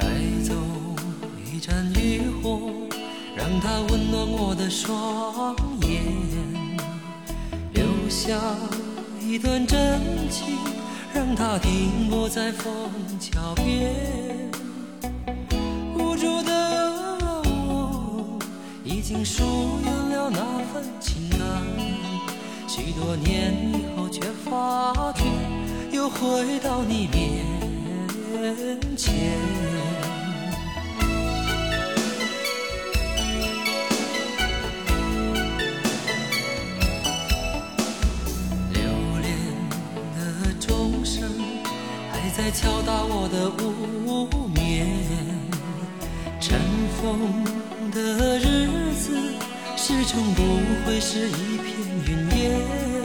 带走一盏渔火让它温暖我的双眼留下一段真情让它停泊在枫桥边。无助的我已经疏远了那份情感许多年以后却发觉又回到你面。门前。留恋的钟声还在敲打我的无眠，尘封的日子始终不会是一片云烟。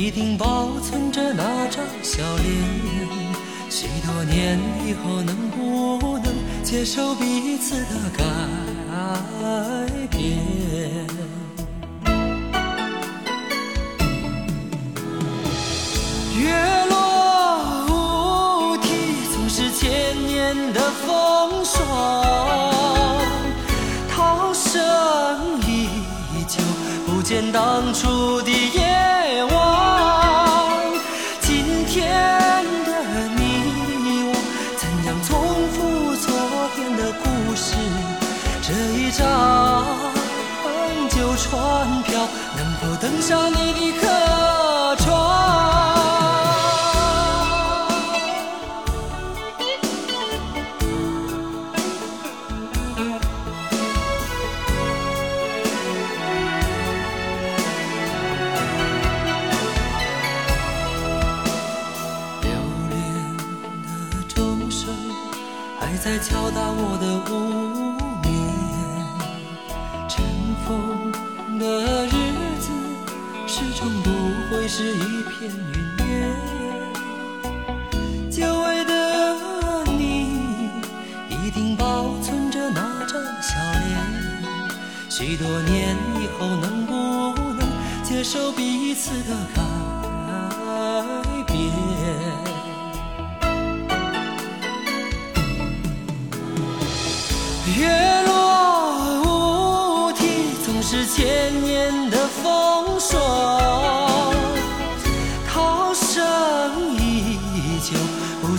一定保存着那张笑脸。许多年以后，能不能接受彼此的改变？月落乌啼，总是千年的风霜。涛声依旧，不见当初的夜一张旧船票，能否登上你的客船？在敲打我的无的日子始终不会是一片云烟。久违的你，一定保存着那张笑脸。许多年以后，能不能接受彼此的改变？月